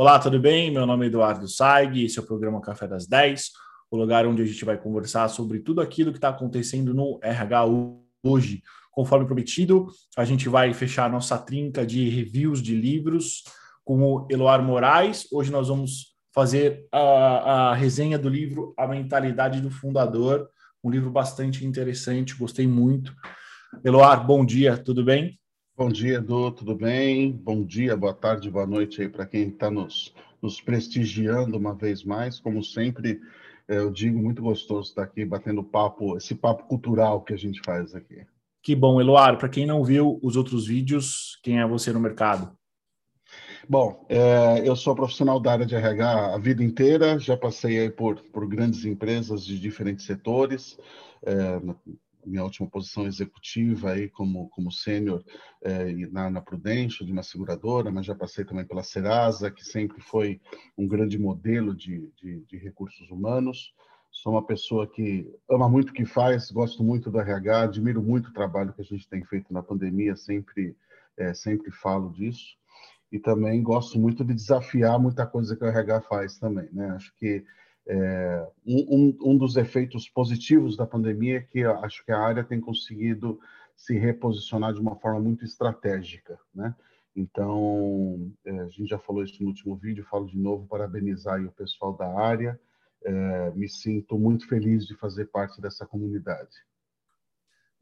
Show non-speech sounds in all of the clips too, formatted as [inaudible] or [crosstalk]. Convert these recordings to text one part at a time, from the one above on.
Olá, tudo bem? Meu nome é Eduardo Saig, esse é o programa Café das 10, o lugar onde a gente vai conversar sobre tudo aquilo que está acontecendo no RH hoje. Conforme prometido, a gente vai fechar a nossa trinca de reviews de livros com o Eloar Moraes. Hoje nós vamos fazer a, a resenha do livro A Mentalidade do Fundador, um livro bastante interessante, gostei muito. Eloar, bom dia, tudo bem? Bom dia, Edu, tudo bem? Bom dia, boa tarde, boa noite aí para quem está nos, nos prestigiando uma vez mais. Como sempre, é, eu digo, muito gostoso estar aqui batendo papo, esse papo cultural que a gente faz aqui. Que bom, Eloar. Para quem não viu os outros vídeos, quem é você no mercado? Bom, é, eu sou profissional da área de RH a vida inteira, já passei aí por, por grandes empresas de diferentes setores, é, minha última posição executiva aí como, como sênior é, na, na Prudential, de uma seguradora, mas já passei também pela Serasa, que sempre foi um grande modelo de, de, de recursos humanos. Sou uma pessoa que ama muito o que faz, gosto muito do RH, admiro muito o trabalho que a gente tem feito na pandemia, sempre, é, sempre falo disso. E também gosto muito de desafiar muita coisa que o RH faz também. Né? Acho que é, um, um, dos efeitos positivos da pandemia é que acho que a área tem conseguido se reposicionar de uma forma muito estratégica, né? Então, é, a gente já falou isso no último vídeo, falo de novo, parabenizar o pessoal da área, é, me sinto muito feliz de fazer parte dessa comunidade.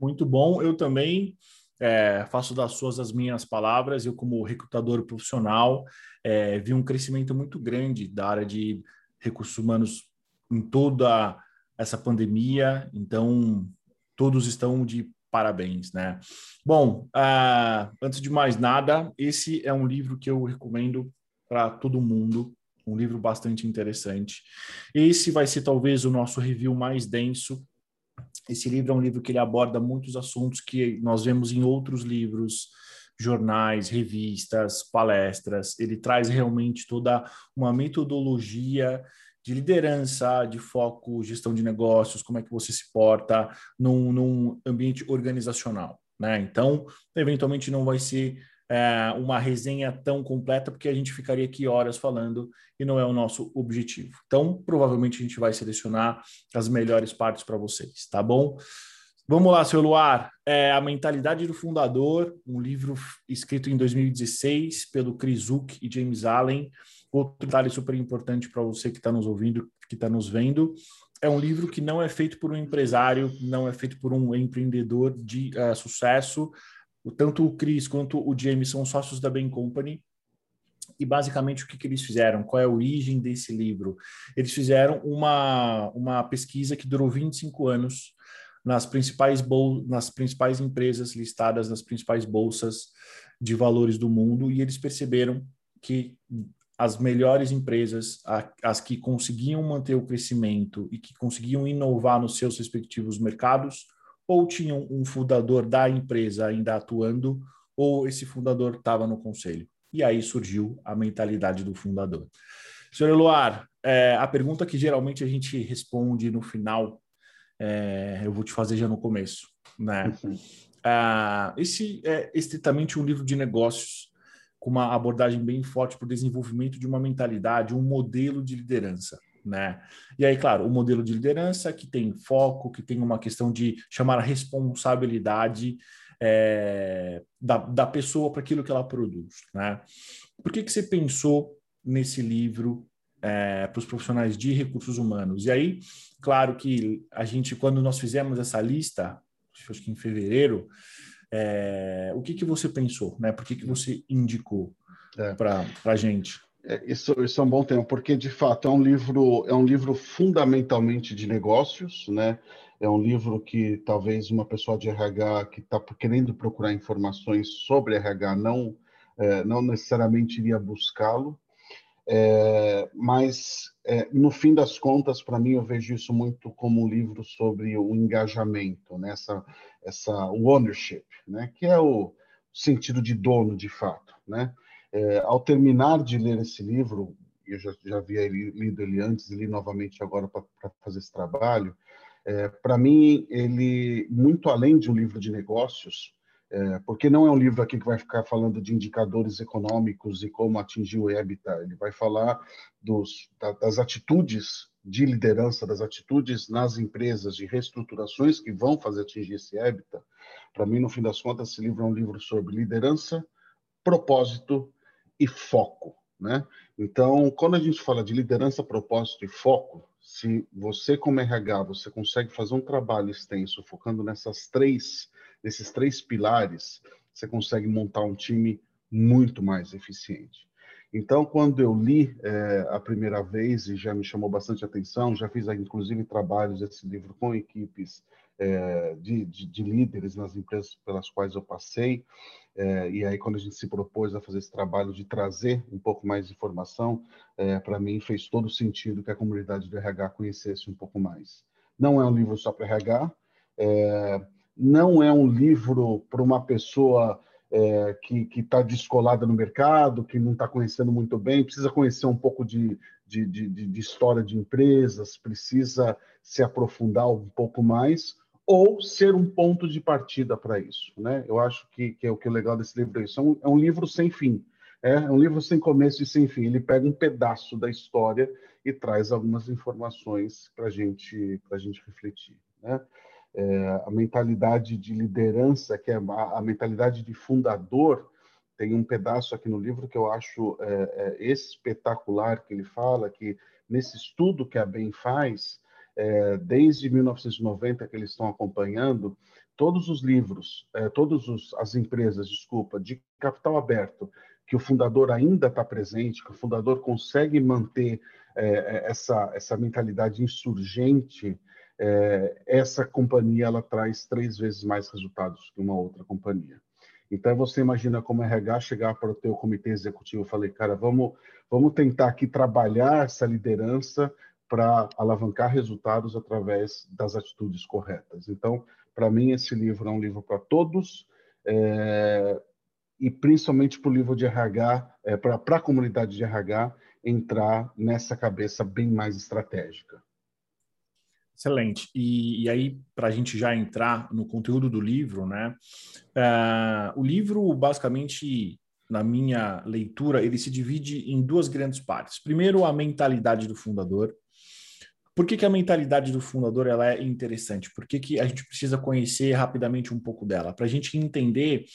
Muito bom, eu também é, faço das suas as minhas palavras, eu como recrutador profissional é, vi um crescimento muito grande da área de recursos humanos em toda essa pandemia, então todos estão de parabéns, né? Bom, uh, antes de mais nada, esse é um livro que eu recomendo para todo mundo, um livro bastante interessante. Esse vai ser talvez o nosso review mais denso. Esse livro é um livro que ele aborda muitos assuntos que nós vemos em outros livros, jornais, revistas, palestras. Ele traz realmente toda uma metodologia de liderança, de foco, gestão de negócios, como é que você se porta num, num ambiente organizacional. Né? Então, eventualmente não vai ser é, uma resenha tão completa, porque a gente ficaria aqui horas falando e não é o nosso objetivo. Então, provavelmente a gente vai selecionar as melhores partes para vocês, tá bom? Vamos lá, seu Luar. É A Mentalidade do Fundador, um livro escrito em 2016 pelo Chris Hook e James Allen. Outro detalhe super importante para você que está nos ouvindo, que está nos vendo, é um livro que não é feito por um empresário, não é feito por um empreendedor de uh, sucesso. Tanto o Chris quanto o James são sócios da Bain Company. E basicamente o que, que eles fizeram? Qual é a origem desse livro? Eles fizeram uma, uma pesquisa que durou 25 anos nas principais, bol nas principais empresas listadas nas principais bolsas de valores do mundo e eles perceberam que as melhores empresas, as que conseguiam manter o crescimento e que conseguiam inovar nos seus respectivos mercados, ou tinham um fundador da empresa ainda atuando, ou esse fundador estava no conselho. E aí surgiu a mentalidade do fundador. Senhor Eloar, é, a pergunta que geralmente a gente responde no final é, eu vou te fazer já no começo, né? Uhum. Ah, esse é estritamente um livro de negócios com uma abordagem bem forte para o desenvolvimento de uma mentalidade, um modelo de liderança. Né? E aí, claro, o modelo de liderança que tem foco, que tem uma questão de chamar a responsabilidade é, da, da pessoa para aquilo que ela produz. Né? Por que, que você pensou nesse livro é, para os profissionais de recursos humanos. E aí, claro que a gente, quando nós fizemos essa lista, acho que em fevereiro, é, o que, que você pensou, né? Por que, que você indicou é. para a gente? É, isso, isso é um bom tema, porque de fato é um livro é um livro fundamentalmente de negócios, né? É um livro que talvez uma pessoa de RH que está querendo procurar informações sobre RH não é, não necessariamente iria buscá-lo, é, mas, é, no fim das contas, para mim, eu vejo isso muito como um livro sobre o engajamento, né? essa, essa ownership, né? que é o sentido de dono, de fato. Né? É, ao terminar de ler esse livro, eu já, já havia lido ele antes, li novamente agora para fazer esse trabalho, é, para mim, ele, muito além de um livro de negócios, É, porque não é um livro aqui que vai ficar falando de indicadores econômicos e como atingir o EBITDA. Ele vai falar dos, das atitudes de liderança, das atitudes nas empresas de reestruturações que vão fazer atingir esse EBITDA. Para mim, no fim das contas, esse livro é um livro sobre liderança, propósito e foco. Né? Então, quando a gente fala de liderança, propósito e foco, se você como RH você consegue fazer um trabalho extenso focando nessas três nesses três pilares, você consegue montar um time muito mais eficiente. Então, quando eu li é, a primeira vez e já me chamou bastante atenção, já fiz inclusive trabalhos desse livro com equipes é, de, de, de, líderes nas empresas pelas quais eu passei, é, e aí quando a gente se propôs a fazer esse trabalho de trazer um pouco mais de informação, é, para mim fez todo sentido que a comunidade do RH conhecesse um pouco mais. Não é um livro só para RH, é, não é um livro para uma pessoa é, que está descolada no mercado, que não está conhecendo muito bem, precisa conhecer um pouco de, de, de, de, história de empresas, precisa se aprofundar um pouco mais, ou ser um ponto de partida para isso. Né? Eu acho que, que, é o que é legal desse livro é isso. É um, é um livro sem fim. É, um livro sem começo e sem fim. Ele pega um pedaço da história e traz algumas informações para gente, a gente refletir. Né? É, a mentalidade de liderança, que é a, a, mentalidade de fundador, tem um pedaço aqui no livro que eu acho é, é, espetacular, que ele fala que nesse estudo que a BEM faz, é, desde 1990 que eles estão acompanhando, todos os livros, é, todas as empresas, desculpa, de capital aberto, que o fundador ainda está presente, que o fundador consegue manter é, essa, essa mentalidade insurgente, é, essa companhia ela traz três vezes mais resultados que uma outra companhia. Então você imagina como RH chegar para o teu comitê executivo e falei, cara, vamos vamos tentar aqui trabalhar essa liderança para alavancar resultados através das atitudes corretas. Então, para mim esse livro é um livro para todos é, e principalmente para o livro de RH, é, para a comunidade de RH entrar nessa cabeça bem mais estratégica. Excelente. E, e aí, para a gente já entrar no conteúdo do livro, né? Uh, o livro, basicamente, na minha leitura, ele se divide em duas grandes partes. Primeiro, a mentalidade do fundador. Por que, que a mentalidade do fundador ela é interessante? Por que, que a gente precisa conhecer rapidamente um pouco dela? Para a gente entender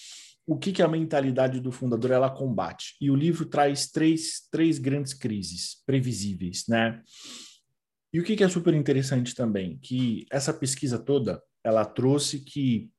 o que, que a mentalidade do fundador ela combate. E o livro traz três, três grandes crises previsíveis, né? E o que, é super interessante também, que essa pesquisa toda, ela trouxe que,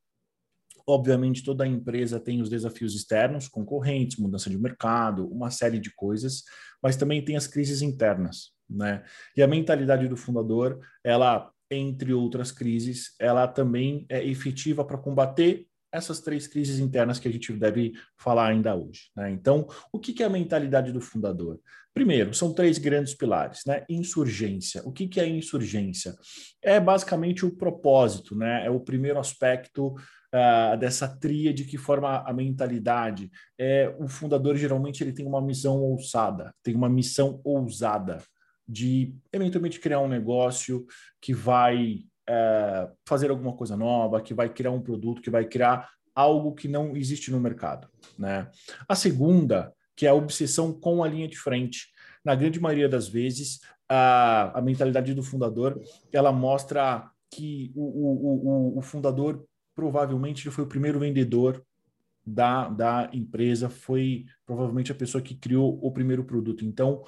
obviamente, toda empresa tem os desafios externos, concorrentes, mudança de mercado, uma série de coisas, mas também tem as crises internas, né? E a mentalidade do fundador, ela, entre outras crises, ela também é efetiva para combater essas três crises internas que a gente deve falar ainda hoje. Né? Então, o que, é a mentalidade do fundador? Primeiro, são três grandes pilares, né? Insurgência. O que, é insurgência? É basicamente o propósito, né? É o primeiro aspecto uh, dessa tríade que forma a mentalidade. É, o fundador geralmente ele tem uma missão ousada, tem uma missão ousada de eventualmente criar um negócio que vai é, fazer alguma coisa nova, que vai criar um produto, que vai criar algo que não existe no mercado. Né? A segunda, que é a obsessão com a linha de frente. Na grande maioria das vezes, a, a mentalidade do fundador ela mostra que o, o, o, o fundador provavelmente foi o primeiro vendedor da, da empresa, foi provavelmente a pessoa que criou o primeiro produto. Então,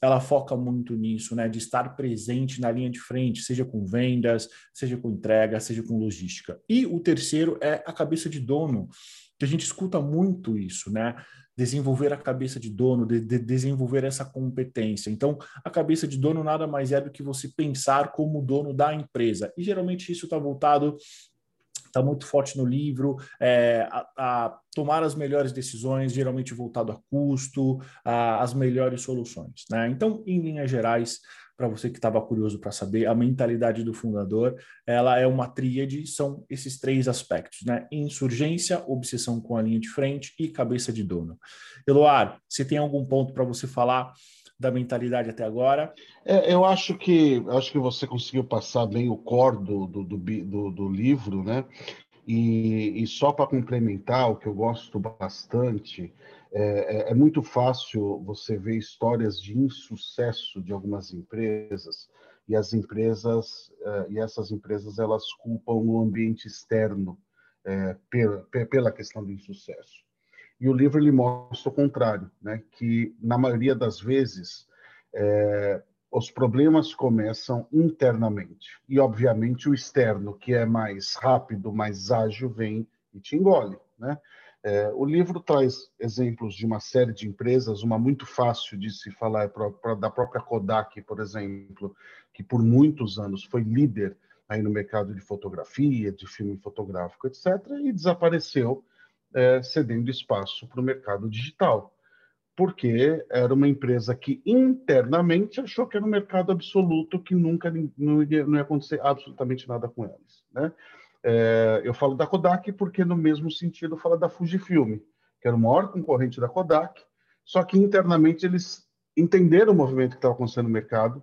ela foca muito nisso, né? De estar presente na linha de frente, seja com vendas, seja com entrega, seja com logística. E o terceiro é a cabeça de dono, que a gente escuta muito isso, né? Desenvolver a cabeça de dono, de, de desenvolver essa competência. Então, a cabeça de dono nada mais é do que você pensar como dono da empresa. E geralmente isso está voltado está muito forte no livro, é, a, a, tomar as melhores decisões, geralmente voltado a custo, a, as melhores soluções. Né? Então, em linhas gerais, para você que estava curioso para saber, a mentalidade do fundador, ela é uma tríade, são esses três aspectos, né? Insurgência, obsessão com a linha de frente e cabeça de dono. Eloar, você tem algum ponto para você falar da mentalidade até agora? É, eu acho que acho que você conseguiu passar bem o core do, do, do, do, livro, né? E, e só para complementar, o que eu gosto bastante, é, é, é, muito fácil você ver histórias de insucesso de algumas empresas e as empresas é, e essas empresas elas culpam o ambiente externo é, pela, pela questão do insucesso. E o livro ele mostra o contrário, né? Que na maioria das vezes é, os problemas começam internamente e obviamente o externo, que é mais rápido, mais ágil, vem e te engole, né? É, o livro traz exemplos de uma série de empresas, uma muito fácil de se falar da própria Kodak, por exemplo, que por muitos anos foi líder aí no mercado de fotografia, de filme fotográfico, etc., e desapareceu, é, cedendo espaço para o mercado digital, porque era uma empresa que internamente achou que era um mercado absoluto, que nunca não ia, não ia acontecer absolutamente nada com eles. Né? É, eu falo da Kodak porque, no mesmo sentido, fala da Fujifilm, que era o maior concorrente da Kodak, só que internamente eles entenderam o movimento que estava acontecendo no mercado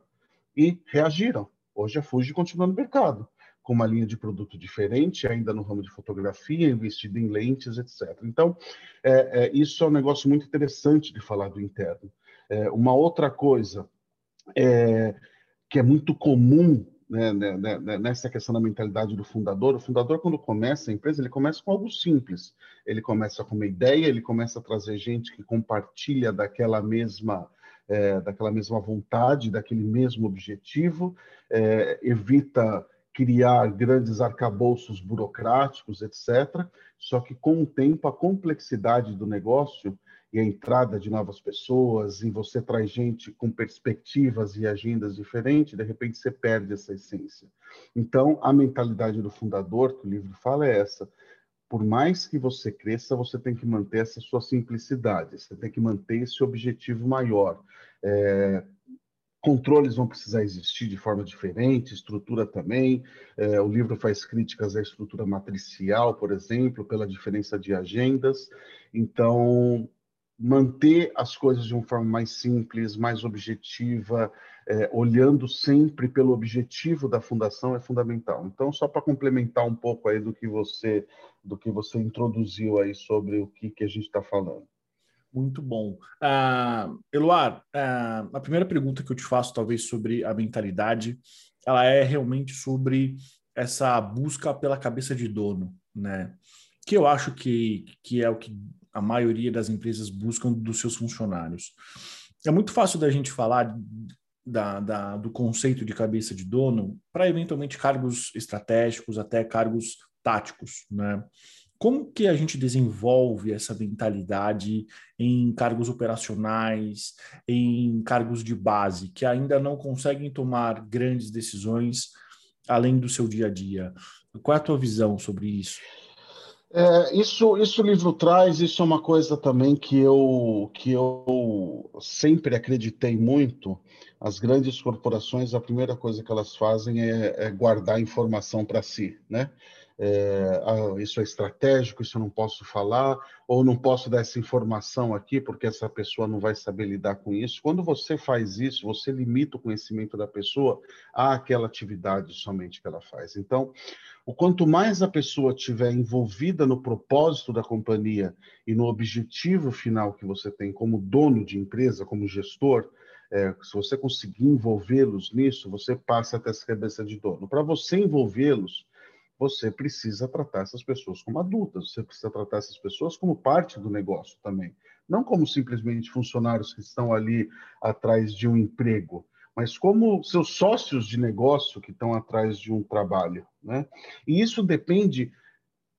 e reagiram. Hoje a Fuji continua no mercado, com uma linha de produto diferente, ainda no ramo de fotografia, investida em lentes, etc. Então, é, é, isso é um negócio muito interessante de falar do interno. É, uma outra coisa é, que é muito comum né, né, né, né, nessa questão da mentalidade do fundador, o fundador, quando começa a empresa, ele começa com algo simples. Ele começa com uma ideia, ele começa a trazer gente que compartilha daquela mesma é, daquela mesma vontade, daquele mesmo objetivo, é, evita criar grandes arcabouços burocráticos, etc. Só que, com o tempo, a complexidade do negócio e a entrada de novas pessoas, e você traz gente com perspectivas e agendas diferentes, de repente você perde essa essência. Então, a mentalidade do fundador, que o livro fala, é essa por mais que você cresça, você tem que manter essa sua simplicidade, você tem que manter esse objetivo maior. É, controles vão precisar existir de forma diferente, estrutura também. É, o livro faz críticas à estrutura matricial, por exemplo, pela diferença de agendas. Então, manter as coisas de uma forma mais simples, mais objetiva, é, olhando sempre pelo objetivo da fundação é fundamental. Então, só para complementar um pouco aí do que você do que você introduziu aí sobre o que, que a gente está falando. Muito bom. Uh, Eloar, uh, a primeira pergunta que eu te faço, talvez, sobre a mentalidade, ela é realmente sobre essa busca pela cabeça de dono, né? Que eu acho que, que é o que a maioria das empresas buscam dos seus funcionários. É muito fácil da gente falar da, da, do conceito de cabeça de dono para eventualmente cargos estratégicos, até cargos táticos, né? Como que a gente desenvolve essa mentalidade em cargos operacionais, em cargos de base, que ainda não conseguem tomar grandes decisões além do seu dia a dia? Qual é a tua visão sobre isso? É, isso, isso o livro traz, isso é uma coisa também que eu, que eu sempre acreditei muito. As grandes corporações, a primeira coisa que elas fazem é, é guardar informação para si, né? É, ah, isso é estratégico, isso eu não posso falar, ou não posso dar essa informação aqui porque essa pessoa não vai saber lidar com isso. Quando você faz isso, você limita o conhecimento da pessoa àquela atividade somente que ela faz. Então, o quanto mais a pessoa tiver envolvida no propósito da companhia e no objetivo final que você tem como dono de empresa, como gestor, é, se você conseguir envolvê-los nisso, você passa até essa cabeça de dono. Para você envolvê-los, você precisa tratar essas pessoas como adultas, você precisa tratar essas pessoas como parte do negócio também. Não como simplesmente funcionários que estão ali atrás de um emprego, mas como seus sócios de negócio que estão atrás de um trabalho. Né? E isso depende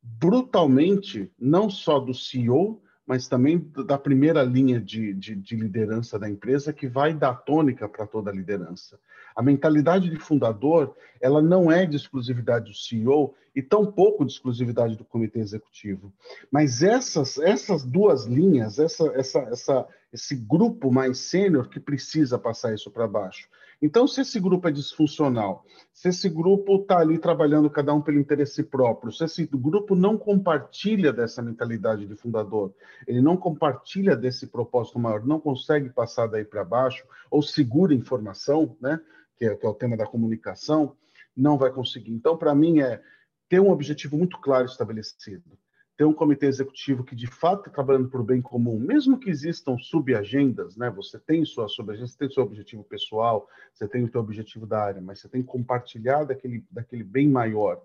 brutalmente não só do CEO, mas também da primeira linha de, de, de liderança da empresa, que vai dar tônica para toda a liderança. A mentalidade de fundador, ela não é de exclusividade do CEO e tampouco de exclusividade do comitê executivo. Mas essas, essas duas linhas, essa, essa, essa, esse grupo mais sênior que precisa passar isso para baixo. Então, se esse grupo é disfuncional, se esse grupo está ali trabalhando cada um pelo interesse próprio, se esse grupo não compartilha dessa mentalidade de fundador, ele não compartilha desse propósito maior, não consegue passar daí para baixo, ou segura informação, né, que é, que é o tema da comunicação, não vai conseguir. Então, para mim, é ter um objetivo muito claro estabelecido, ter um comitê executivo que de fato está trabalhando o bem comum, mesmo que existam subagendas, né? Você tem sua subagenda, você tem seu objetivo pessoal, você tem o seu objetivo da área, mas você tem que compartilhar daquele, daquele bem maior.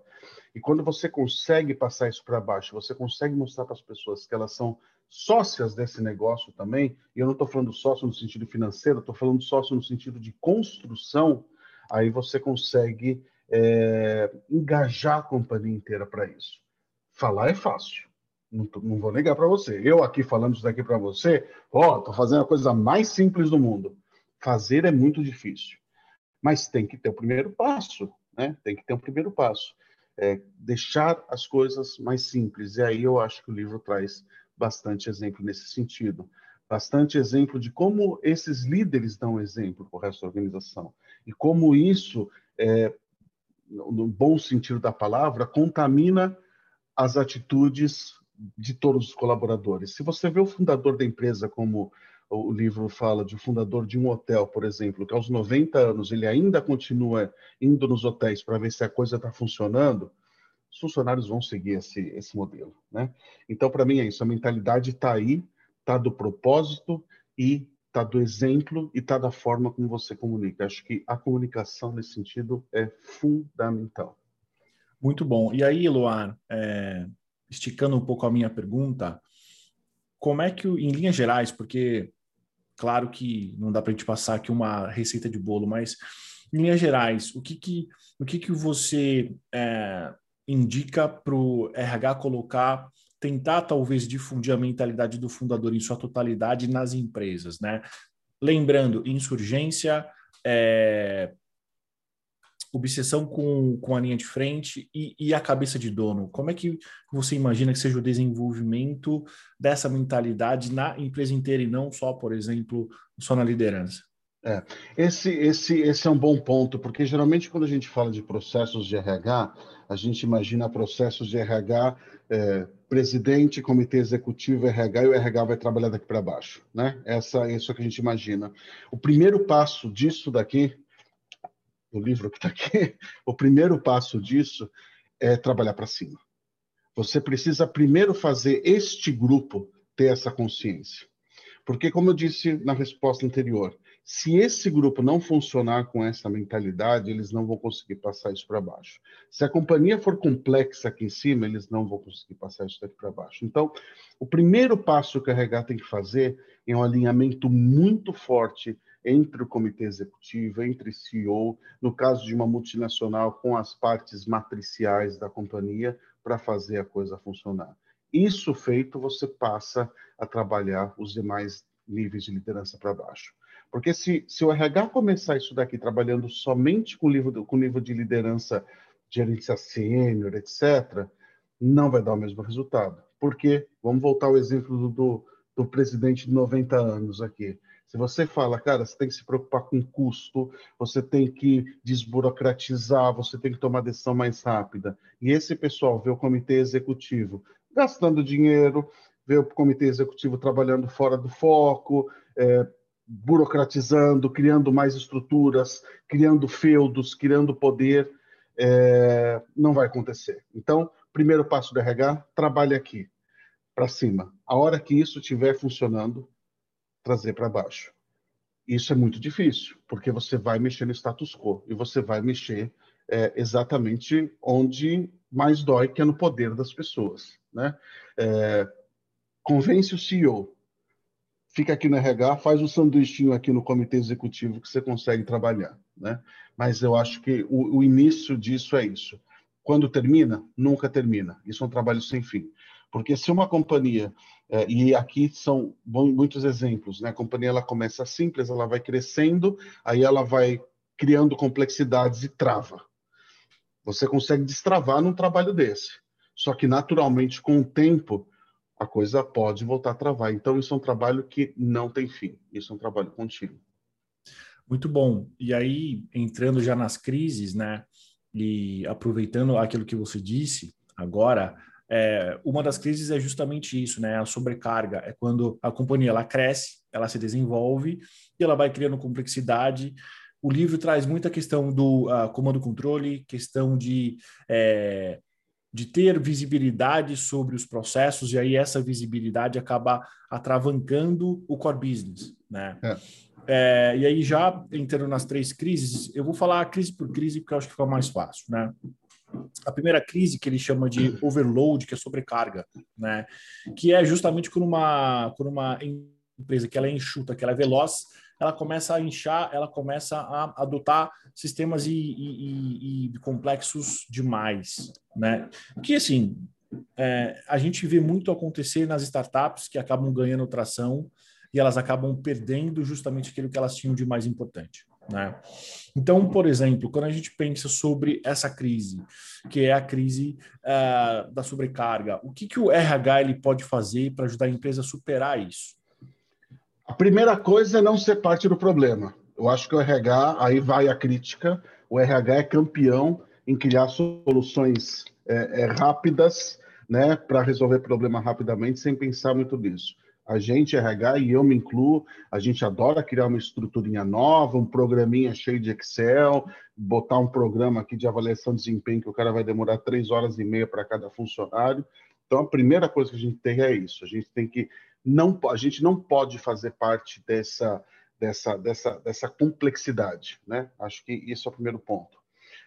E quando você consegue passar isso para baixo, você consegue mostrar para as pessoas que elas são sócias desse negócio também, e eu não estou falando sócio no sentido financeiro, estou falando sócio no sentido de construção, aí você consegue é, engajar a companhia inteira para isso. Falar é fácil, não, não vou negar para você. Eu aqui falando isso daqui para você, ó, estou fazendo a coisa mais simples do mundo. Fazer é muito difícil, mas tem que ter o primeiro passo, né? Tem que ter o primeiro passo. É, deixar as coisas mais simples. E aí eu acho que o livro traz bastante exemplo nesse sentido. Bastante exemplo de como esses líderes dão exemplo para o resto da organização. E como isso, é, no bom sentido da palavra, contamina as atitudes de todos os colaboradores. Se você vê o fundador da empresa como o livro fala de um fundador de um hotel, por exemplo, que aos 90 anos ele ainda continua indo nos hotéis para ver se a coisa está funcionando, os funcionários vão seguir esse, esse modelo. Né? Então, para mim, é isso. A mentalidade está aí, está do propósito e está do exemplo e está da forma como você comunica. Acho que a comunicação nesse sentido é fundamental. Muito bom. E aí, Luar, é, esticando um pouco a minha pergunta, como é que, em linhas gerais, porque claro que não dá para a gente passar aqui uma receita de bolo, mas em linhas gerais, o que que, o que, que você é, indica para o RH colocar, tentar talvez difundir a mentalidade do fundador em sua totalidade nas empresas, né? Lembrando, insurgência, é, obsessão com, com a linha de frente e, e, a cabeça de dono. Como é que você imagina que seja o desenvolvimento dessa mentalidade na empresa inteira e não só, por exemplo, só na liderança? É, esse, esse, esse é um bom ponto, porque geralmente quando a gente fala de processos de RH, a gente imagina processos de RH, é, presidente, comitê executivo, RH, e o RH vai trabalhar daqui para baixo. Né? Essa, isso é que a gente imagina. O primeiro passo disso daqui, o livro que está aqui, [laughs] o primeiro passo disso é trabalhar para cima. Você precisa primeiro fazer este grupo ter essa consciência. Porque, como eu disse na resposta anterior, se esse grupo não funcionar com essa mentalidade, eles não vão conseguir passar isso para baixo. Se a companhia for complexa aqui em cima, eles não vão conseguir passar isso daqui para baixo. Então, o primeiro passo que a RH tem que fazer é um alinhamento muito forte entre o comitê executivo, entre CEO, no caso de uma multinacional, com as partes matriciais da companhia, para fazer a coisa funcionar. Isso feito, você passa a trabalhar os demais níveis de liderança para baixo. Porque se, se o RH começar isso daqui trabalhando somente com nível, com nível de liderança, gerência sênior, etc., não vai dar o mesmo resultado. Porque, vamos voltar ao exemplo do, do, do presidente de 90 anos aqui. Se você fala, cara, você tem que se preocupar com custo, você tem que desburocratizar, você tem que tomar decisão mais rápida. E esse pessoal vê o comitê executivo gastando dinheiro, vê o comitê executivo trabalhando fora do foco, é, burocratizando, criando mais estruturas, criando feudos, criando poder, é, não vai acontecer. Então, primeiro passo do RH, trabalhe aqui, para cima. A hora que isso estiver funcionando, trazer para baixo. Isso é muito difícil, porque você vai mexer no status quo e você vai mexer é, exatamente onde mais dói, que é no poder das pessoas. Né? É, convence o CEO, fica aqui no RH, faz um sanduichinho aqui no comitê executivo que você consegue trabalhar, né? Mas eu acho que o, o início disso é isso. Quando termina, nunca termina. Isso é um trabalho sem fim. Porque se uma companhia, é, e aqui são muitos exemplos, né? A companhia ela começa simples, ela vai crescendo, aí ela vai criando complexidades e trava. Você consegue destravar num trabalho desse. Só que naturalmente, com o tempo, a coisa pode voltar a travar. Então, isso é um trabalho que não tem fim, isso é um trabalho contínuo. Muito bom. E aí, entrando já nas crises, né, e aproveitando aquilo que você disse agora, é, uma das crises é justamente isso, né, a sobrecarga. É quando a companhia ela cresce, ela se desenvolve e ela vai criando complexidade. O livro traz muita questão do uh, comando-controle, questão de é, de ter visibilidade sobre os processos e aí essa visibilidade acaba atravancando o core business, né? É. É, e aí já entrando nas três crises, eu vou falar crise por crise porque eu acho que fica mais fácil, né? A primeira crise que ele chama de overload, que é sobrecarga, né? Que é justamente quando uma, quando uma empresa que ela é enxuta, que ela é veloz, ela começa a inchar, ela começa a adotar sistemas e, e, e complexos demais, né? Que assim é, a gente vê muito acontecer nas startups que acabam ganhando tração e elas acabam perdendo justamente aquilo que elas tinham de mais importante. Né? Então, por exemplo, quando a gente pensa sobre essa crise, que é a crise uh, da sobrecarga, o que, que o RH ele pode fazer para ajudar a empresa a superar isso? A primeira coisa é não ser parte do problema. Eu acho que o RH, aí vai a crítica, o RH é campeão em criar soluções é, é, rápidas né, para resolver problema rapidamente, sem pensar muito nisso. A gente, RH, e eu me incluo, a gente adora criar uma estruturinha nova, um programinha cheio de Excel, botar um programa aqui de avaliação de desempenho que o cara vai demorar três horas e meia para cada funcionário. Então, a primeira coisa que a gente tem é isso. A gente tem que não, a gente não pode fazer parte dessa, dessa, dessa, dessa complexidade, né? Acho que isso é o primeiro ponto.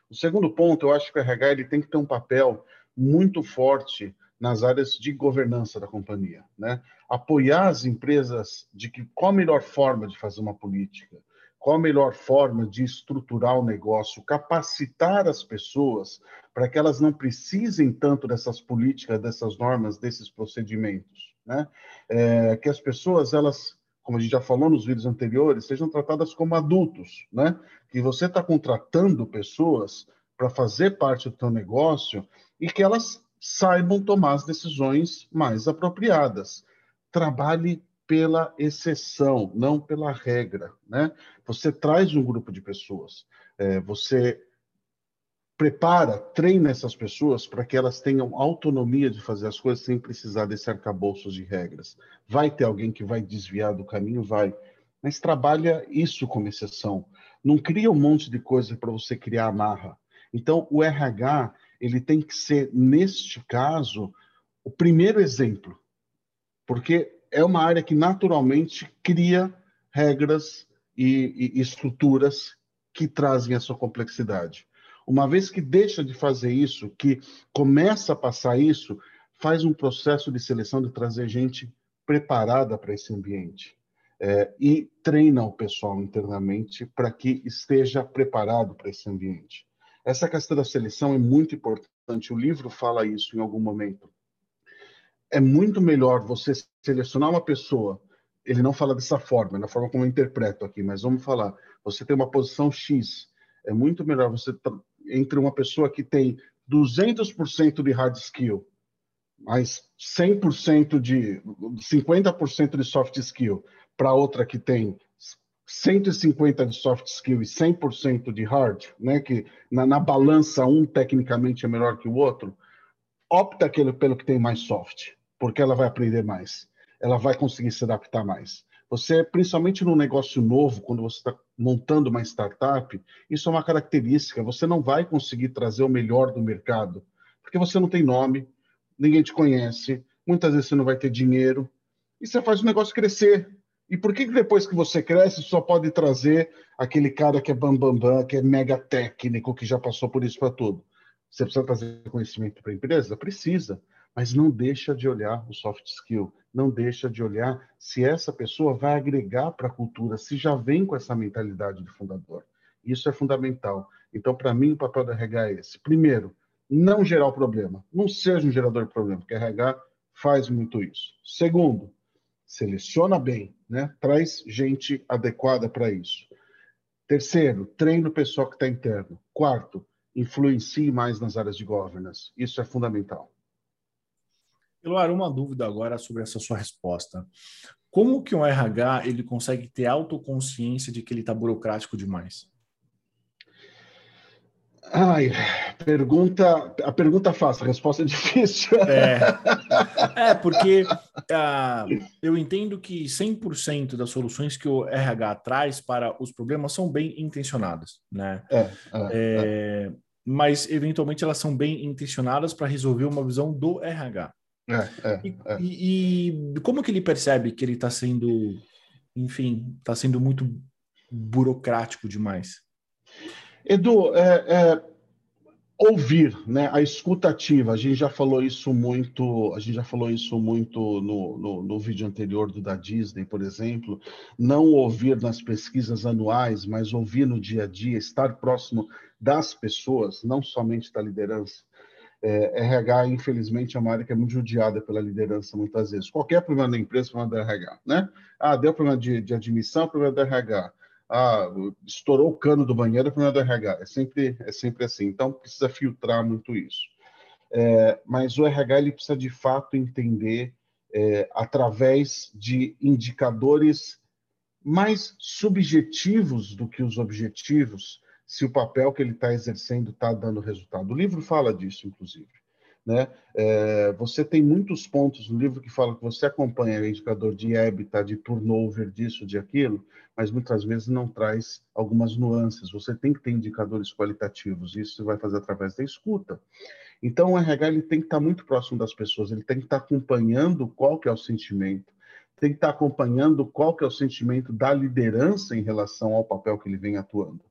O segundo ponto, eu acho que o RH ele tem que ter um papel muito forte nas áreas de governança da companhia, né? Apoiar as empresas de que qual a melhor forma de fazer uma política, qual a melhor forma de estruturar o negócio, capacitar as pessoas para que elas não precisem tanto dessas políticas, dessas normas, desses procedimentos né? É, que as pessoas, elas, como a gente já falou nos vídeos anteriores, sejam tratadas como adultos, né? Que você está contratando pessoas para fazer parte do teu negócio e que elas saibam tomar as decisões mais apropriadas. Trabalhe pela exceção, não pela regra, né? Você traz um grupo de pessoas, é, você prepara, treina essas pessoas para que elas tenham autonomia de fazer as coisas sem precisar desse arcabouço de regras. Vai ter alguém que vai desviar do caminho? Vai. Mas trabalha isso como exceção. Não cria um monte de coisa para você criar amarra. Então, o RH, ele tem que ser, neste caso, o primeiro exemplo. Porque é uma área que naturalmente cria regras e, e estruturas que trazem essa complexidade. Uma vez que deixa de fazer isso, que começa a passar isso, faz um processo de seleção de trazer gente preparada para esse ambiente. É, e treina o pessoal internamente para que esteja preparado para esse ambiente. Essa questão da seleção é muito importante. O livro fala isso em algum momento. É muito melhor você selecionar uma pessoa. Ele não fala dessa forma, na forma como eu interpreto aqui, mas vamos falar. Você tem uma posição X. É muito melhor você entre uma pessoa que tem 200% de hard skill, mas 100% de 50% de soft skill, para outra que tem 150 de soft skill e 100% de hard, né, que na, na, balança um tecnicamente é melhor que o outro, opta pelo que tem mais soft, porque ela vai aprender mais, ela vai conseguir se adaptar mais. Você, principalmente no negócio novo, quando você está montando uma startup, isso é uma característica. Você não vai conseguir trazer o melhor do mercado, porque você não tem nome, ninguém te conhece, muitas vezes você não vai ter dinheiro, e você faz o negócio crescer. E por que, que depois que você cresce, só pode trazer aquele cara que é bambambam, bam, bam, que é mega técnico, que já passou por isso para tudo? Você precisa trazer conhecimento para a empresa? Precisa mas não deixa de olhar o soft skill, não deixa de olhar se essa pessoa vai agregar para a cultura, se já vem com essa mentalidade de fundador. Isso é fundamental. Então, para mim, o papel da RH é esse. Primeiro, não gerar o problema. Não seja um gerador de problema, porque a RH faz muito isso. Segundo, seleciona bem, né? traz gente adequada para isso. Terceiro, treina o pessoal que está interno. Quarto, influencie mais nas áreas de governance. Isso é fundamental. Eloar, uma dúvida agora sobre essa sua resposta. Como que um RH ele consegue ter autoconsciência de que ele está burocrático demais? Ai, pergunta, a pergunta fácil, a resposta é [laughs] difícil. É, é porque uh, eu entendo que 100% das soluções que o RH traz para os problemas são bem intencionadas, né? É, é, é. é mas eventualmente elas são bem intencionadas para resolver uma visão do RH. É, é, e, é. E, e, como que ele percebe que ele está sendo, enfim, está sendo muito burocrático demais? Edu, é, é, ouvir, né? A escutativa. A gente já falou isso muito. A gente já falou isso muito no, no, no vídeo anterior do da Disney, por exemplo. Não ouvir nas pesquisas anuais, mas ouvir no dia a dia, estar próximo das pessoas, não somente da liderança. É, RH, infelizmente, é uma área que é muito judiada pela liderança muitas vezes. Qualquer problema da empresa, problema da RH, né? Ah, deu problema de, de admissão, problema da RH. Ah, estourou o cano do banheiro, problema da RH. É sempre, é sempre assim. Então, precisa filtrar muito isso. É, mas o RH ele precisa, de fato, entender, é, através de indicadores mais subjetivos do que os objetivos, se o papel que ele está exercendo está dando resultado. O livro fala disso, inclusive. Né? É, você tem muitos pontos no livro que fala que você acompanha o indicador de EBITDA, de turnover, disso, de aquilo, mas muitas vezes não traz algumas nuances. Você tem que ter indicadores qualitativos, isso você vai fazer através da escuta. Então, o RH ele tem que estar muito próximo das pessoas, ele tem que estar acompanhando qual que é o sentimento, tem que estar acompanhando qual que é o sentimento da liderança em relação ao papel que ele vem atuando.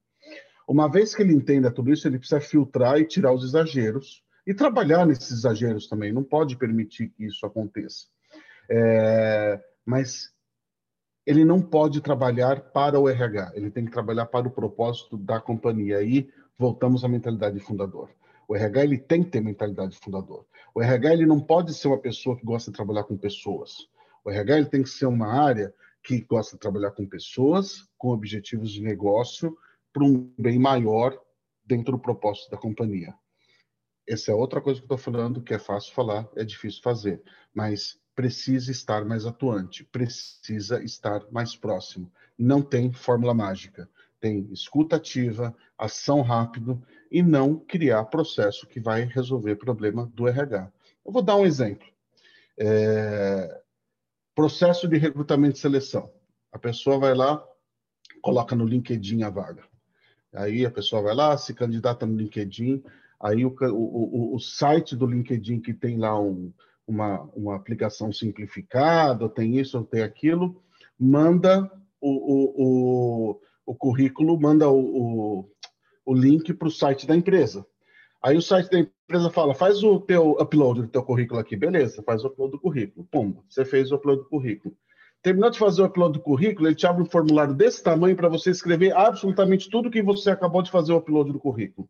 Uma vez que ele entenda tudo isso, ele precisa filtrar e tirar os exageros e trabalhar nesses exageros também. Não pode permitir que isso aconteça. É, mas ele não pode trabalhar para o RH, ele tem que trabalhar para o propósito da companhia. Aí voltamos à mentalidade fundador. O RH ele tem que ter mentalidade fundador. O RH ele não pode ser uma pessoa que gosta de trabalhar com pessoas. O RH ele tem que ser uma área que gosta de trabalhar com pessoas, com objetivos de negócio para um bem maior dentro do propósito da companhia. Essa é outra coisa que eu estou falando, que é fácil falar, é difícil fazer, mas precisa estar mais atuante, precisa estar mais próximo. Não tem fórmula mágica. Tem escuta ativa, ação rápido e não criar processo que vai resolver problema do RH. Eu vou dar um exemplo. É... Processo de recrutamento e seleção. A pessoa vai lá, coloca no LinkedIn a vaga. Aí a pessoa vai lá, se candidata no LinkedIn, aí o, o, o site do LinkedIn que tem lá um, uma, uma aplicação simplificada, tem isso, tem aquilo, manda o, o, o, currículo, manda o, o, o link para o site da empresa. Aí o site da empresa fala, faz o teu upload do teu currículo aqui. Beleza, faz o upload do currículo. Pum, você fez o upload do currículo. Terminou de fazer o upload do currículo, ele te abre um formulário desse tamanho para você escrever absolutamente tudo que você acabou de fazer o upload do currículo.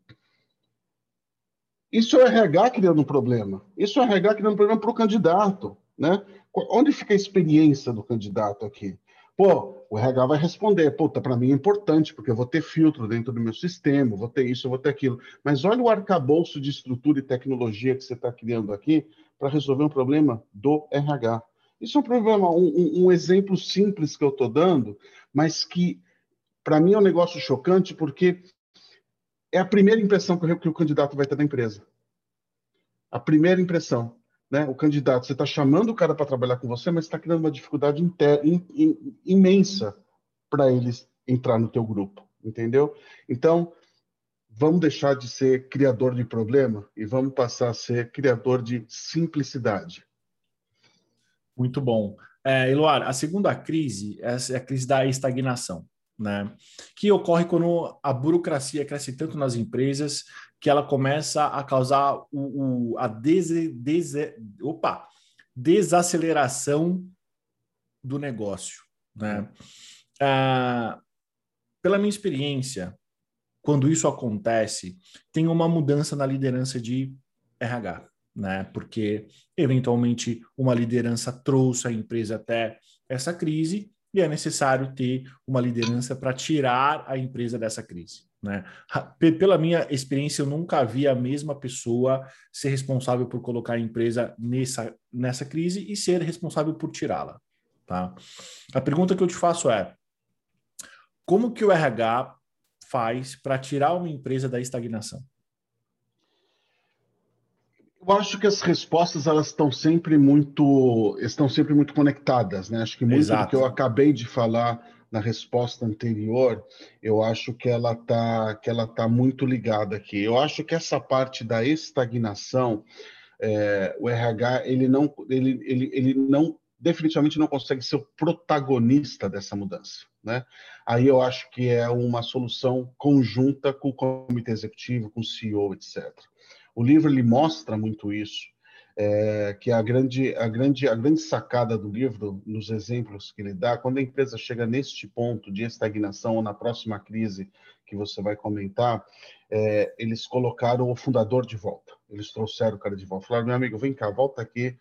Isso é RH criando um problema. Isso é RH criando um problema para o candidato. Né? Onde fica a experiência do candidato aqui? Pô, o RH vai responder, puta, para mim é importante, porque eu vou ter filtro dentro do meu sistema, vou ter isso, vou ter aquilo. Mas olha o arcabouço de estrutura e tecnologia que você está criando aqui para resolver um problema do RH. Isso é um problema, um, um exemplo simples que eu estou dando, mas que para mim é um negócio chocante, porque é a primeira impressão que o, candidato vai ter da empresa. A primeira impressão. Né? O candidato, você está chamando o cara para trabalhar com você, mas está criando uma dificuldade in, in, imensa para eles entrar no teu grupo, entendeu? Então, vamos deixar de ser criador de problema e vamos passar a ser criador de simplicidade. Muito bom. É, Eloar, a segunda crise é a crise da estagnação, né? Que ocorre quando a burocracia cresce tanto nas empresas que ela começa a causar o, o a des, des, opa, desaceleração do negócio, né? Ah, pela minha experiência, quando isso acontece, tem uma mudança na liderança de RH né? Porque eventualmente uma liderança trouxe a empresa até essa crise e é necessário ter uma liderança para tirar a empresa dessa crise. Né? Pela minha experiência, eu nunca vi a mesma pessoa ser responsável por colocar a empresa nessa, nessa crise e ser responsável por tirá-la. Tá? A pergunta que eu te faço é: como que o RH faz para tirar uma empresa da estagnação? Eu acho que as respostas elas estão sempre muito estão sempre muito conectadas, né? Acho que muito Exato. do que eu acabei de falar na resposta anterior, eu acho que ela está que ela tá muito ligada aqui. Eu acho que essa parte da estagnação, é, o RH ele não ele, ele, ele não definitivamente não consegue ser o protagonista dessa mudança. Né? Aí eu acho que é uma solução conjunta com o comitê executivo, com o CEO, etc. O livro ele mostra muito isso, é, que a grande, a, grande, a grande sacada do livro, nos exemplos que ele dá, quando a empresa chega neste ponto de estagnação ou na próxima crise que você vai comentar, é, eles colocaram o fundador de volta. Eles trouxeram o cara de volta. Falaram, meu amigo, vem cá, volta aqui,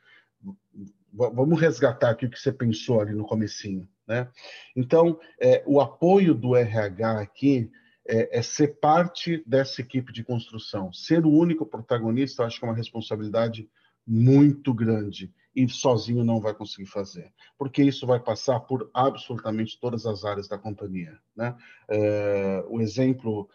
vamos resgatar aqui o que você pensou ali no comecinho, né? Então, é, o apoio do RH aqui é, é, ser parte dessa equipe de construção. Ser o único protagonista, acho que é uma responsabilidade muito grande e sozinho não vai conseguir fazer, porque isso vai passar por absolutamente todas as áreas da companhia, né? É, o exemplo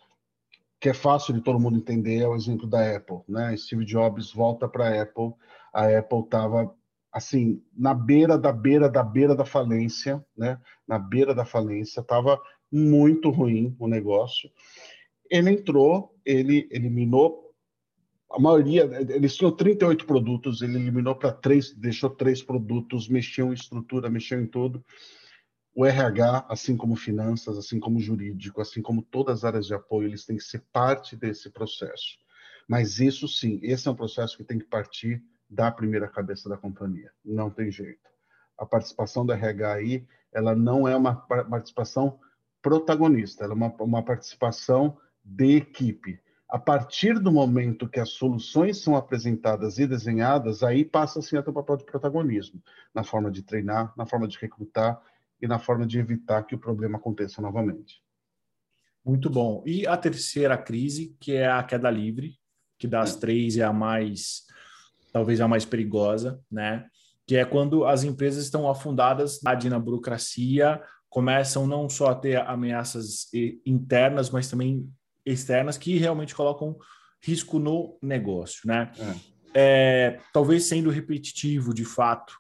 que é fácil de todo mundo entender é o exemplo da Apple, né? Steve Jobs volta para a Apple, a Apple estava assim, na beira da beira da beira da falência, né? Na beira da falência, estava muito ruim o negócio. Ele entrou, ele eliminou a maioria, eles tinham 38 produtos, ele eliminou para três, deixou três produtos, mexeu em estrutura, mexeu em tudo. O RH, assim como finanças, assim como jurídico, assim como todas as áreas de apoio, eles têm que ser parte desse processo. Mas isso sim, esse é um processo que tem que partir da primeira cabeça da companhia. Não tem jeito. A participação da RH aí, ela não é uma participação protagonista, ela é uma, uma participação de equipe. A partir do momento que as soluções são apresentadas e desenhadas, aí passa assim a ter um papel de protagonismo, na forma de treinar, na forma de recrutar e na forma de evitar que o problema aconteça novamente. Muito bom. E a terceira crise, que é a queda livre, que das três é a mais talvez a mais perigosa, né? Que é quando as empresas estão afundadas na burocracia, começam não só a ter ameaças internas, mas também externas que realmente colocam risco no negócio, né? É. É, talvez sendo repetitivo de fato,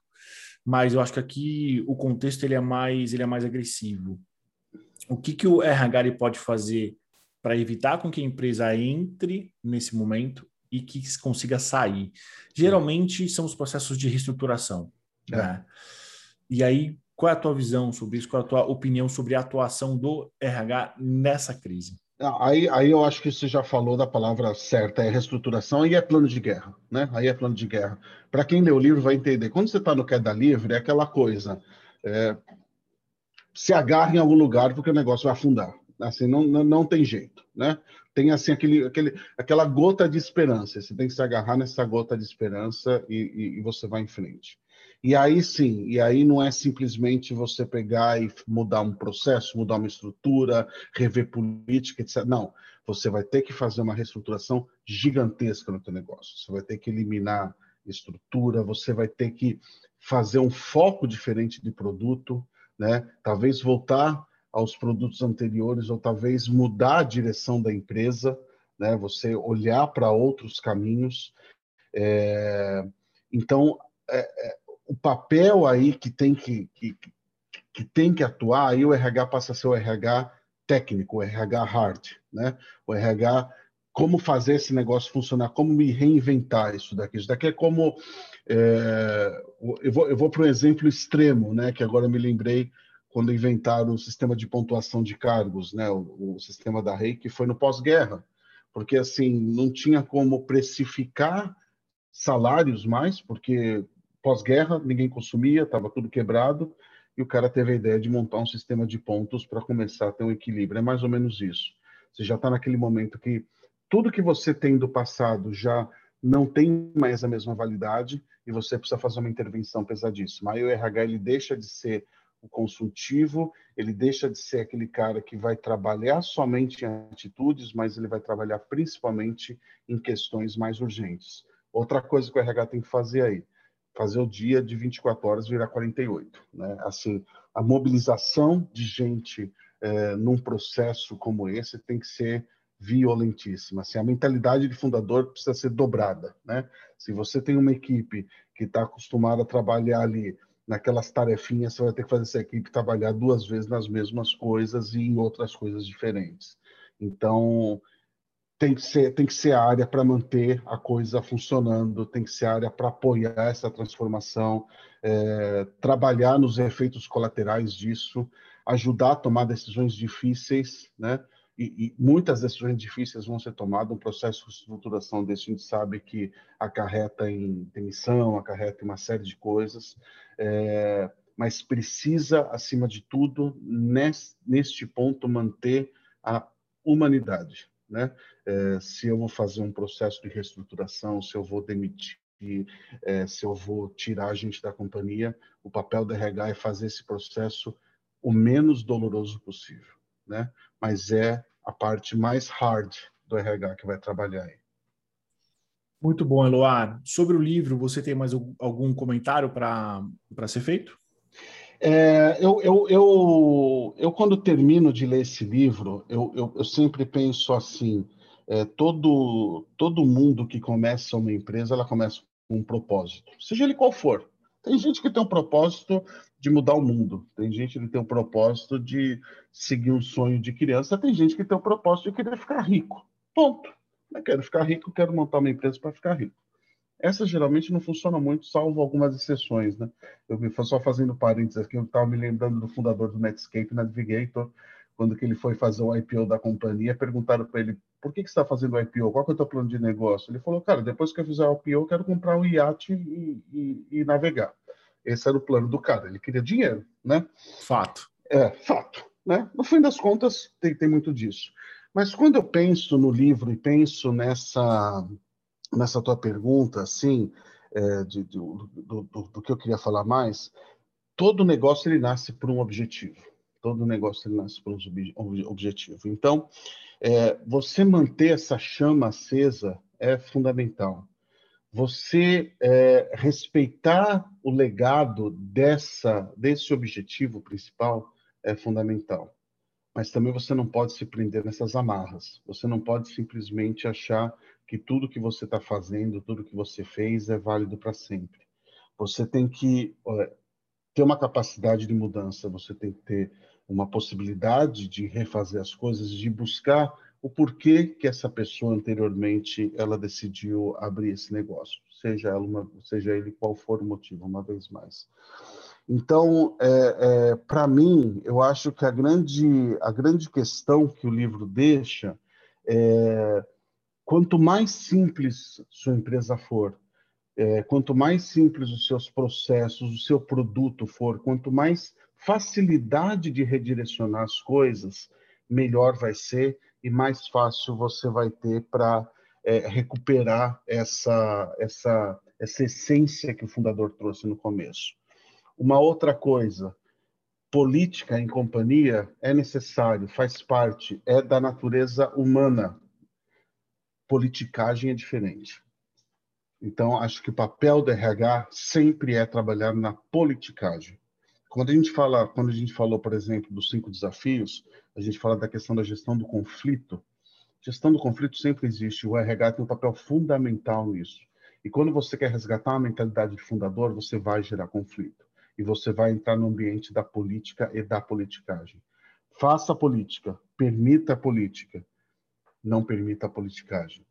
mas eu acho que aqui o contexto ele é mais ele é mais agressivo. O que, que o RH pode fazer para evitar com que a empresa entre nesse momento e que consiga sair. Geralmente são os processos de reestruturação. É. Né? E aí, qual é a tua visão sobre isso? Qual é a tua opinião sobre a atuação do RH nessa crise? Aí, aí eu acho que você já falou da palavra certa, é reestruturação e é plano de guerra, né? Aí é plano de guerra. Para quem lê o livro vai entender. Quando você está no queda livre, é aquela coisa, é, se agarra em algum lugar porque o negócio vai afundar. Assim, não, não, não tem jeito, né? Tem assim aquele, aquele, aquela gota de esperança. Você tem que se agarrar nessa gota de esperança e, e, e você vai em frente. E aí sim, e aí não é simplesmente você pegar e mudar um processo, mudar uma estrutura, rever política, etc. Não, você vai ter que fazer uma reestruturação gigantesca no teu negócio. Você vai ter que eliminar estrutura, você vai ter que fazer um foco diferente de produto, né? Talvez voltar aos produtos anteriores ou talvez mudar a direção da empresa, né? Você olhar para outros caminhos. É... Então, é, é, o papel aí que tem que, que, que tem que atuar, aí o RH passa a ser o RH técnico, o RH hard, né? O RH como fazer esse negócio funcionar, como me reinventar isso daqui. Isso daqui é como é, eu vou, eu vou para um exemplo extremo, né? Que agora me lembrei quando inventaram o sistema de pontuação de cargos, né, o, o sistema da REI, que foi no pós-guerra, porque assim não tinha como precificar salários mais, porque pós-guerra ninguém consumia, estava tudo quebrado, e o cara teve a ideia de montar um sistema de pontos para começar a ter um equilíbrio. É mais ou menos isso. Você já está naquele momento que tudo que você tem do passado já não tem mais a mesma validade e você precisa fazer uma intervenção pesadíssima. Aí o RH ele deixa de ser o consultivo, ele deixa de ser aquele cara que vai trabalhar somente em atitudes, mas ele vai trabalhar principalmente em questões mais urgentes. Outra coisa que o RH tem que fazer aí, fazer o dia de 24 horas virar 48. Né? Assim, a mobilização de gente é, num processo como esse tem que ser violentíssima. Assim, a mentalidade de fundador precisa ser dobrada. Né? Se você tem uma equipe que está acostumada a trabalhar ali naquelas tarefinhas, você vai ter que fazer essa equipe trabalhar duas vezes nas mesmas coisas e em outras coisas diferentes. Então, tem que ser, tem que ser área para manter a coisa funcionando, tem que ser área para apoiar essa transformação, é, trabalhar nos efeitos colaterais disso, ajudar a tomar decisões difíceis, né? E, e, muitas decisões difíceis vão ser tomadas. Um processo de estruturação desse, a gente sabe que acarreta em demissão, acarreta em uma série de coisas, é, mas precisa, acima de tudo, neste, neste ponto, manter a humanidade. Né? É, se eu vou fazer um processo de reestruturação, se eu vou demitir, é, se eu vou tirar a gente da companhia, o papel do RH é fazer esse processo o menos doloroso possível, né? Mas é a parte mais hard do RH que vai trabalhar aí. Muito bom, Eloar. Sobre o livro, você tem mais algum comentário para ser feito? É, eu, eu, eu, eu, quando termino de ler esse livro, eu, eu, eu sempre penso assim: é, todo, todo mundo que começa uma empresa, ela começa com um propósito, seja ele qual for. Tem gente que tem um propósito de mudar o mundo, tem gente que tem um propósito de seguir um sonho de criança, tem gente que tem um propósito de querer ficar rico. Ponto. Eu quero ficar rico, quero montar uma empresa para ficar rico. Essa geralmente não funciona muito, salvo algumas exceções, né? Eu me só fazendo parênteses aqui, eu estava me lembrando do fundador do Netscape Navigator, quando que ele foi fazer o IPO da companhia, perguntaram para ele, por que, que você está fazendo o IPO? Qual que é o teu plano de negócio? Ele falou, cara, depois que eu fizer o IPO, eu quero comprar um iate e, e, e navegar. Esse era o plano do cara, ele queria dinheiro, né? Fato. É, fato. Né? No fim das contas, tem, tem muito disso. Mas quando eu penso no livro e penso nessa nessa tua pergunta, assim, é, de, de, do, do, do, que eu queria falar mais, todo negócio ele nasce por um objetivo. Todo negócio ele nasce por um objetivo. Então, é, você manter essa chama acesa é fundamental. Você é, respeitar o legado dessa desse objetivo principal é fundamental. Mas também você não pode se prender nessas amarras. Você não pode simplesmente achar que tudo que você está fazendo, tudo que você fez é válido para sempre. Você tem que ter uma capacidade de mudança, você tem que ter uma possibilidade de refazer as coisas, de buscar o porquê que essa pessoa anteriormente ela decidiu abrir esse negócio, seja ela uma, seja ele qual for o motivo, uma vez mais. Então, é, é, para mim, eu acho que a grande a grande questão que o livro deixa é Quanto mais simples sua empresa for, é, quanto mais simples os seus processos, o seu produto for, quanto mais facilidade de redirecionar as coisas, melhor vai ser e mais fácil você vai ter para é, recuperar essa, essa, essa essência que o fundador trouxe no começo. Uma outra coisa, política em companhia é necessário, faz parte, é da natureza humana politicagem é diferente. Então, acho que o papel do RH sempre é trabalhar na politicagem. Quando a gente fala, quando a gente falou, por exemplo, dos cinco desafios, a gente fala da questão da gestão do conflito. Gestão do conflito sempre existe. O RH tem um papel fundamental nisso. E quando você quer resgatar a mentalidade de fundador, você vai gerar conflito. E você vai entrar no ambiente da política e da politicagem. Faça política, permita a política, não permita a politicagem.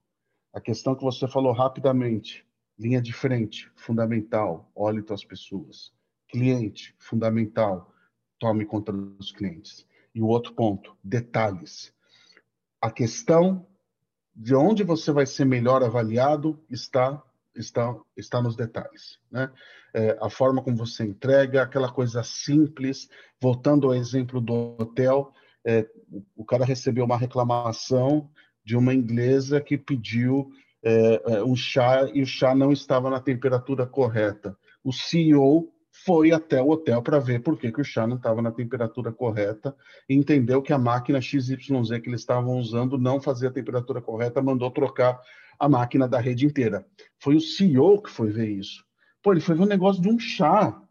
A questão que você falou rapidamente, linha de frente, fundamental, olhe para as pessoas. Cliente, fundamental, tome conta dos clientes. E o outro ponto, detalhes. A questão de onde você vai ser melhor avaliado está está está nos detalhes, né? É, a forma como você entrega, aquela coisa simples. Voltando ao exemplo do hotel, é, o cara recebeu uma reclamação de uma inglesa que pediu é, é, um chá e o chá não estava na temperatura correta. O CEO foi até o hotel para ver por que, que o chá não estava na temperatura correta entendeu que a máquina XYZ que eles estavam usando não fazia a temperatura correta, mandou trocar a máquina da rede inteira. Foi o CEO que foi ver isso. Pô, ele foi ver um negócio de um chá,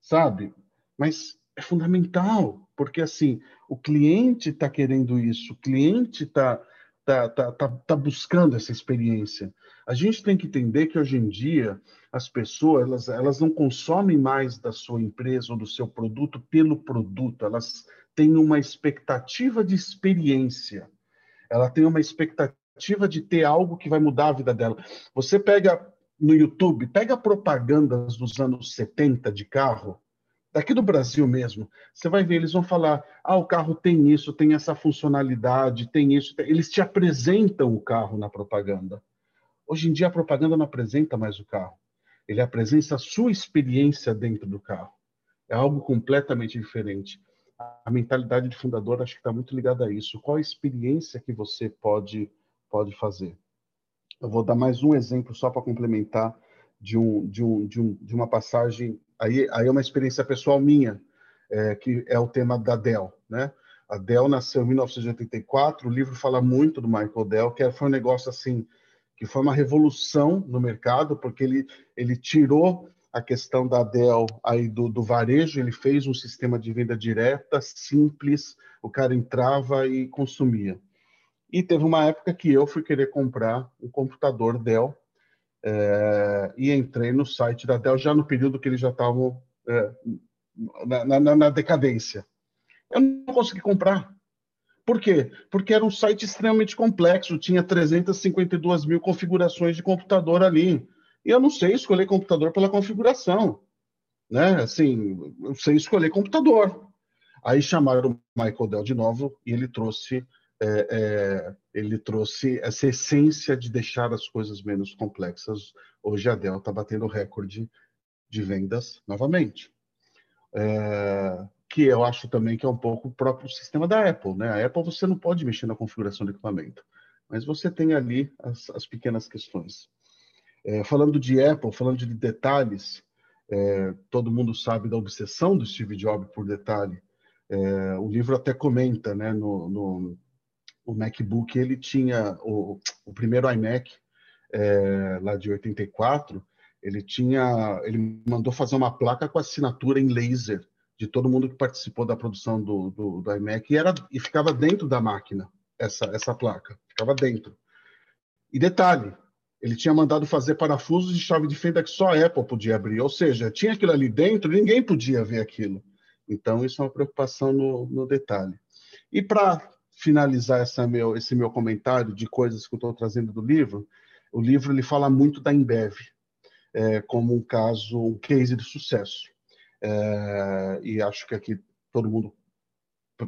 sabe? Mas é fundamental, porque assim, o cliente está querendo isso, o cliente está está tá, tá, tá buscando essa experiência. A gente tem que entender que hoje em dia as pessoas elas, elas não consomem mais da sua empresa ou do seu produto pelo produto, elas têm uma expectativa de experiência, ela tem uma expectativa de ter algo que vai mudar a vida dela. Você pega no YouTube, pega propagandas dos anos 70 de carro, daqui do Brasil mesmo, você vai ver, eles vão falar: ah, o carro tem isso, tem essa funcionalidade, tem isso. Eles te apresentam o carro na propaganda. Hoje em dia, a propaganda não apresenta mais o carro, ele apresenta a sua experiência dentro do carro. É algo completamente diferente. A mentalidade de fundador acho que está muito ligada a isso. Qual a experiência que você pode, pode fazer? Eu vou dar mais um exemplo só para complementar de, um, de, um, de, um, de uma passagem. Aí, aí é uma experiência pessoal minha, é, que é o tema da Dell. Né? A Dell nasceu em 1984. O livro fala muito do Michael Dell, que foi um negócio assim que foi uma revolução no mercado, porque ele, ele tirou a questão da Dell aí do, do varejo, ele fez um sistema de venda direta, simples, o cara entrava e consumia. E teve uma época que eu fui querer comprar um computador Dell é, e entrei no site da Dell já no período que eles já estavam é, na, na, na, decadência. Eu não consegui comprar. Por quê? Porque era um site extremamente complexo, tinha 352 mil configurações de computador ali. E eu não sei escolher computador pela configuração. Né? Assim, eu sei escolher computador. Aí chamaram o Michael Dell de novo e ele trouxe é, é, ele trouxe essa essência de deixar as coisas menos complexas. Hoje a Dell está batendo recorde de vendas novamente. É, que eu acho também que é um pouco o próprio sistema da Apple. Né? A Apple você não pode mexer na configuração do equipamento, mas você tem ali as, as pequenas questões. É, falando de Apple, falando de detalhes, é, todo mundo sabe da obsessão do Steve Jobs por detalhe. É, o livro até comenta né, no, no o MacBook ele tinha o, o primeiro iMac é, lá de 84 ele tinha ele mandou fazer uma placa com assinatura em laser de todo mundo que participou da produção do, do, do iMac e era e ficava dentro da máquina essa essa placa ficava dentro. E detalhe ele tinha mandado fazer parafusos de chave de fenda que só a Apple podia abrir ou seja tinha aquilo ali dentro ninguém podia ver aquilo. Então isso é uma preocupação no, no detalhe. E para finalizar essa meu, esse meu comentário de coisas que eu estou trazendo do livro, o livro ele fala muito da Embev é, como um caso, um case de sucesso. É, e acho que aqui todo mundo,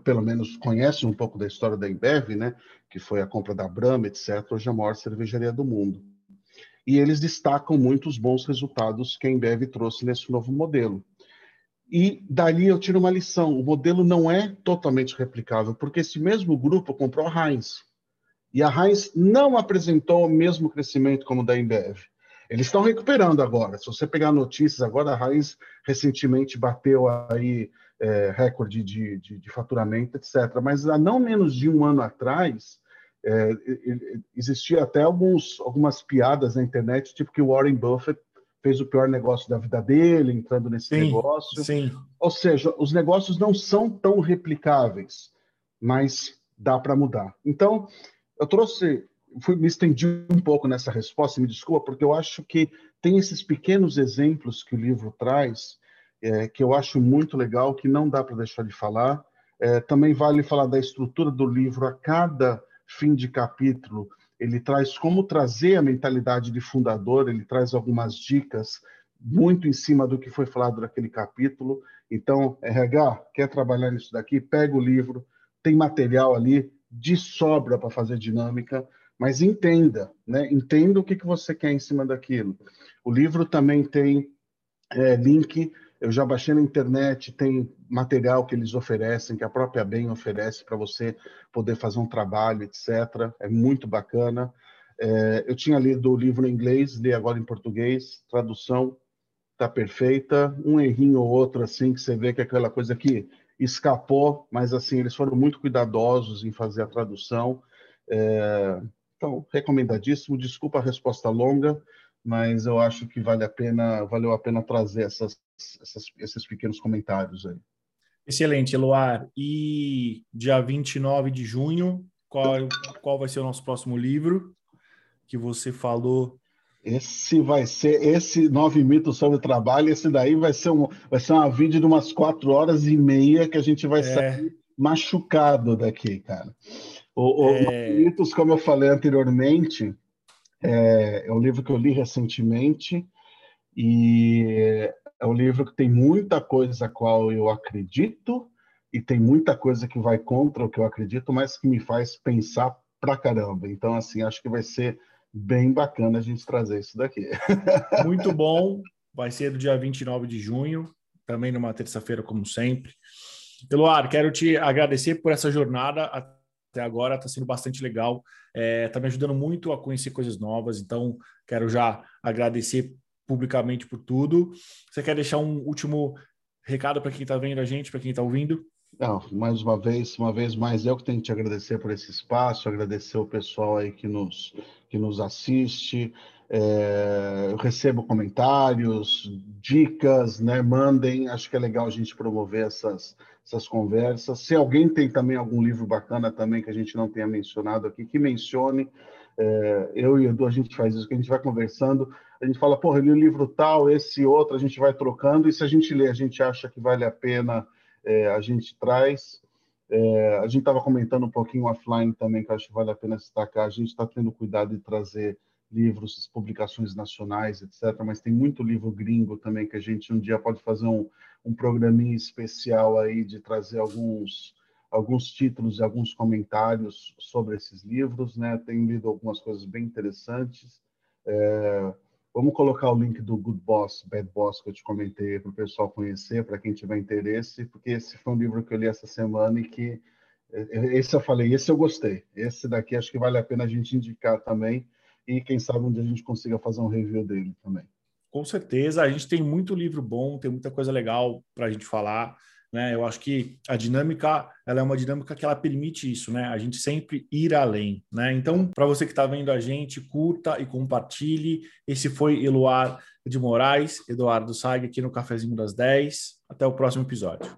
pelo menos, conhece um pouco da história da Embev, né? que foi a compra da Brahma, etc. Hoje é a maior cervejaria do mundo. E eles destacam muito os bons resultados que a Embev trouxe nesse novo modelo. E dali eu tiro uma lição: o modelo não é totalmente replicável, porque esse mesmo grupo comprou a Heinz. E a Heinz não apresentou o mesmo crescimento como o da Embev. Eles estão recuperando agora. Se você pegar notícias agora, a Heinz recentemente bateu aí é, recorde de, de, de, faturamento, etc. Mas há não menos de um ano atrás, é, existia até alguns, algumas piadas na internet, tipo que Warren Buffett fez o pior negócio da vida dele, entrando nesse sim, negócio. Sim. Ou seja, os negócios não são tão replicáveis, mas dá para mudar. Então, eu trouxe, fui, me estendi um pouco nessa resposta, me desculpa, porque eu acho que tem esses pequenos exemplos que o livro traz, é, que eu acho muito legal, que não dá para deixar de falar. É, também vale falar da estrutura do livro a cada fim de capítulo ele traz como trazer a mentalidade de fundador, ele traz algumas dicas muito em cima do que foi falado naquele capítulo. Então, RH, quer trabalhar nisso daqui? Pega o livro, tem material ali de sobra para fazer dinâmica, mas entenda, né? Entenda o que, que você quer em cima daquilo. O livro também tem é, link eu já baixei na internet, tem material que eles oferecem, que a própria BEM oferece para você poder fazer um trabalho, etc. É muito bacana. É, eu tinha lido o livro em inglês, li agora em português, tradução está perfeita. Um errinho ou outro, assim, que você vê que é aquela coisa que escapou, mas assim, eles foram muito cuidadosos em fazer a tradução. É, então, recomendadíssimo. Desculpa a resposta longa, mas eu acho que vale a pena, valeu a pena trazer essas, essas, esses pequenos comentários aí. Excelente, Eloar. E dia 29 de junho, qual, qual vai ser o nosso próximo livro que você falou esse vai ser esse nove mitos sobre o trabalho. Esse daí vai ser um vai ser uma vídeo de umas quatro horas e meia que a gente vai é. sair machucado daqui, cara. O, o é... mitos, como eu falei anteriormente, é, é um livro que eu li recentemente e é um livro que tem muita coisa a qual eu acredito e tem muita coisa que vai contra o que eu acredito, mas que me faz pensar pra caramba. Então, assim, acho que vai ser bem bacana a gente trazer isso daqui. [laughs] Muito bom. Vai ser do dia 29 de junho, também numa terça-feira, como sempre. Eloar, quero te agradecer por essa jornada até agora, está sendo bastante legal. Está é, tá me ajudando muito a conhecer coisas novas, então quero já agradecer publicamente por tudo. Você quer deixar um último recado para quem está vendo a gente, para quem está ouvindo? Não, mais uma vez, uma vez mais, eu que tenho que te agradecer por esse espaço, agradecer o pessoal aí que nos, que nos assiste. É, eu recebo comentários, dicas, né? Mandem, acho que é legal a gente promover essas, essas conversas. Se alguém tem também algum livro bacana também que a gente não tenha mencionado aqui, que mencione. É, eu e Edu, a gente faz isso, que a gente vai conversando, a gente fala, porra, eu li o livro tal, esse outro, a gente vai trocando, e se a gente lê, a gente acha que vale a pena é, a gente traz. É, a gente estava comentando um pouquinho offline também, que acho que vale a pena destacar. A gente está tendo cuidado de trazer livros, publicações nacionais, etc. Mas tem muito livro gringo também que a gente um dia pode fazer um, um programinha especial aí de trazer alguns alguns títulos e alguns comentários sobre esses livros, né? Tenho lido algumas coisas bem interessantes. É, Vamos colocar o link do Good Boss, Bad Boss, que eu te comentei para o pessoal conhecer, para quem tiver interesse, porque esse foi um livro que eu li essa semana e que é, esse eu falei, esse eu gostei. Esse daqui acho que vale a pena a gente indicar também e quem sabe um dia a gente consiga fazer um review dele também. Com certeza, a gente tem muito livro bom, tem muita coisa legal para a gente falar. Né? Eu acho que a dinâmica ela é uma dinâmica que ela permite isso, né? A gente sempre ir além, né? Então, para você que está vendo a gente, curta e compartilhe. Esse foi Eluar de Moraes, Eduardo Saig aqui no Cafezinho das 10. Até o próximo episódio.